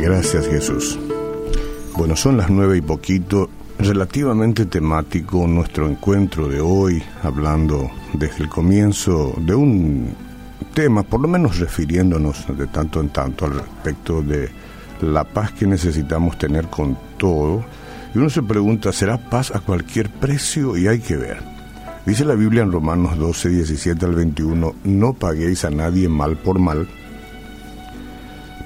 Gracias Jesús. Bueno, son las nueve y poquito, relativamente temático nuestro encuentro de hoy, hablando desde el comienzo de un tema, por lo menos refiriéndonos de tanto en tanto al respecto de la paz que necesitamos tener con todo. Y uno se pregunta, ¿será paz a cualquier precio? Y hay que ver. Dice la Biblia en Romanos 12, 17 al 21, no paguéis a nadie mal por mal.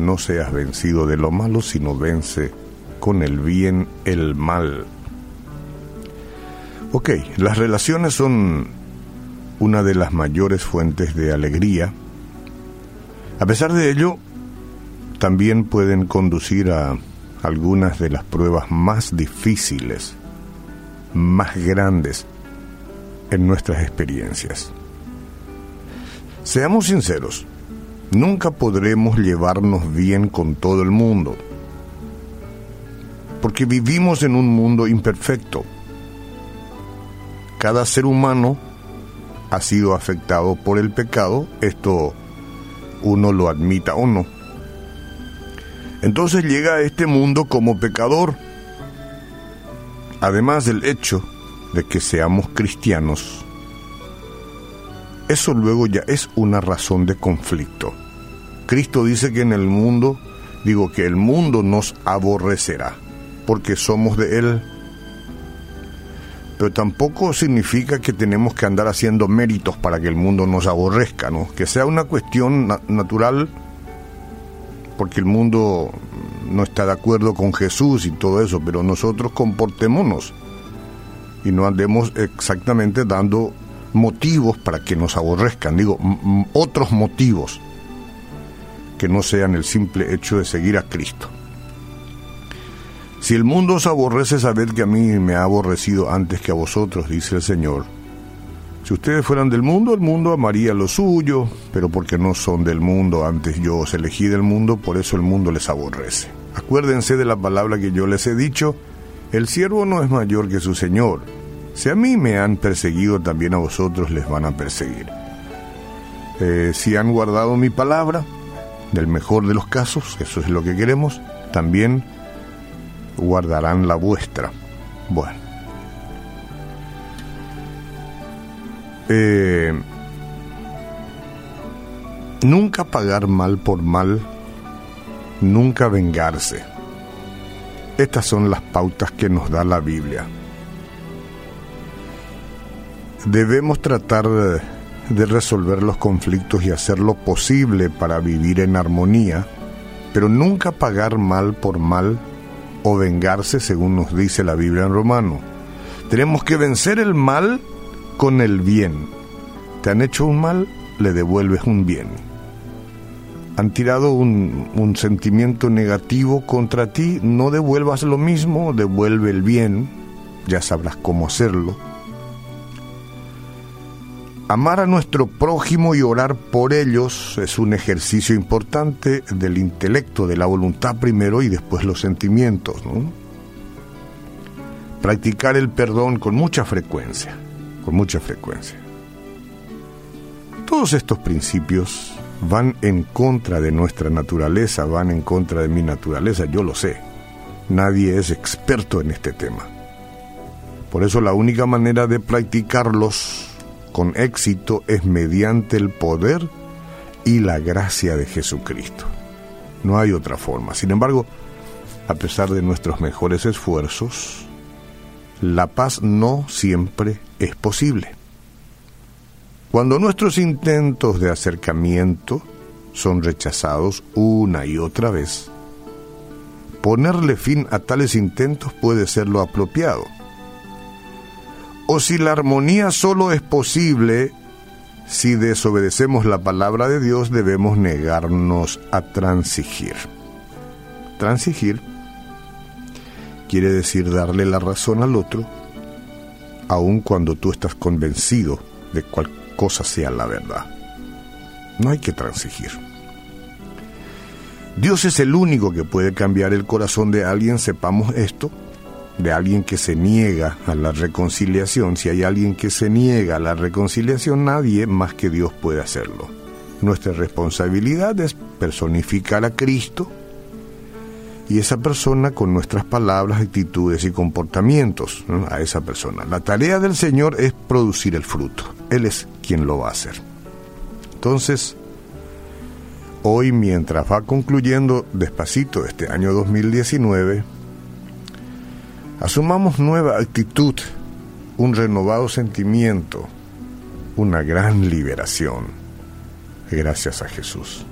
No seas vencido de lo malo, sino vence con el bien el mal. Ok, las relaciones son una de las mayores fuentes de alegría. A pesar de ello, también pueden conducir a algunas de las pruebas más difíciles, más grandes en nuestras experiencias. Seamos sinceros, nunca podremos llevarnos bien con todo el mundo, porque vivimos en un mundo imperfecto. Cada ser humano ha sido afectado por el pecado, esto uno lo admita o no. Entonces llega a este mundo como pecador, además del hecho de que seamos cristianos eso luego ya es una razón de conflicto. Cristo dice que en el mundo, digo que el mundo nos aborrecerá, porque somos de Él. Pero tampoco significa que tenemos que andar haciendo méritos para que el mundo nos aborrezca, ¿no? Que sea una cuestión natural, porque el mundo no está de acuerdo con Jesús y todo eso, pero nosotros comportémonos y no andemos exactamente dando motivos para que nos aborrezcan, digo, otros motivos que no sean el simple hecho de seguir a Cristo. Si el mundo os aborrece, sabed que a mí me ha aborrecido antes que a vosotros, dice el Señor. Si ustedes fueran del mundo, el mundo amaría lo suyo, pero porque no son del mundo, antes yo os elegí del mundo, por eso el mundo les aborrece. Acuérdense de la palabra que yo les he dicho, el siervo no es mayor que su Señor si a mí me han perseguido, también a vosotros les van a perseguir. Eh, si han guardado mi palabra, del mejor de los casos, eso es lo que queremos, también guardarán la vuestra. Bueno. Eh, nunca pagar mal por mal, nunca vengarse. Estas son las pautas que nos da la Biblia debemos tratar de resolver los conflictos y hacer lo posible para vivir en armonía, pero nunca pagar mal por mal o vengarse según nos dice la Biblia en Romano. Tenemos que vencer el mal con el bien. Te han hecho un mal, le devuelves un bien. Han tirado un, un sentimiento negativo contra ti, no devuelvas lo mismo, devuelve el bien, ya sabrás cómo hacerlo Amar a nuestro prójimo y orar por ellos es un ejercicio importante del intelecto, de la voluntad primero y después los sentimientos. Practicar el perdón con mucha frecuencia, con mucha frecuencia. Todos estos principios van en contra de nuestra naturaleza, van en contra de mi naturaleza, yo lo sé. Nadie es experto en este tema. Por eso la única manera de practicarlos con éxito es mediante el poder y la gracia de Jesucristo. No hay otra forma. Sin embargo, a pesar de nuestros mejores esfuerzos, la paz no siempre es posible. Cuando nuestros intentos de acercamiento son rechazados una y otra vez, ponerle fin a tales intentos puede ser lo apropiado o si la armonía solo es posible si desobedecemos la palabra de Dios, debemos negarnos a transigir. Transigir quiere decir darle la razón al otro, aun cuando tú estás convencido de cual cosa sea la verdad. No hay que transigir. Dios es el único que puede cambiar el corazón de alguien, sepamos esto, de alguien que se niega a la reconciliación. Si hay alguien que se niega a la reconciliación, nadie más que Dios puede hacerlo. Nuestra responsabilidad es personificar a Cristo y esa persona con nuestras palabras, actitudes y comportamientos a esa persona. La tarea del Señor es producir el fruto. Él es quien lo va a hacer. Entonces, hoy mientras va concluyendo despacito este año 2019, asumamos nueva actitud, un renovado sentimiento, una gran liberación gracias a Jesús.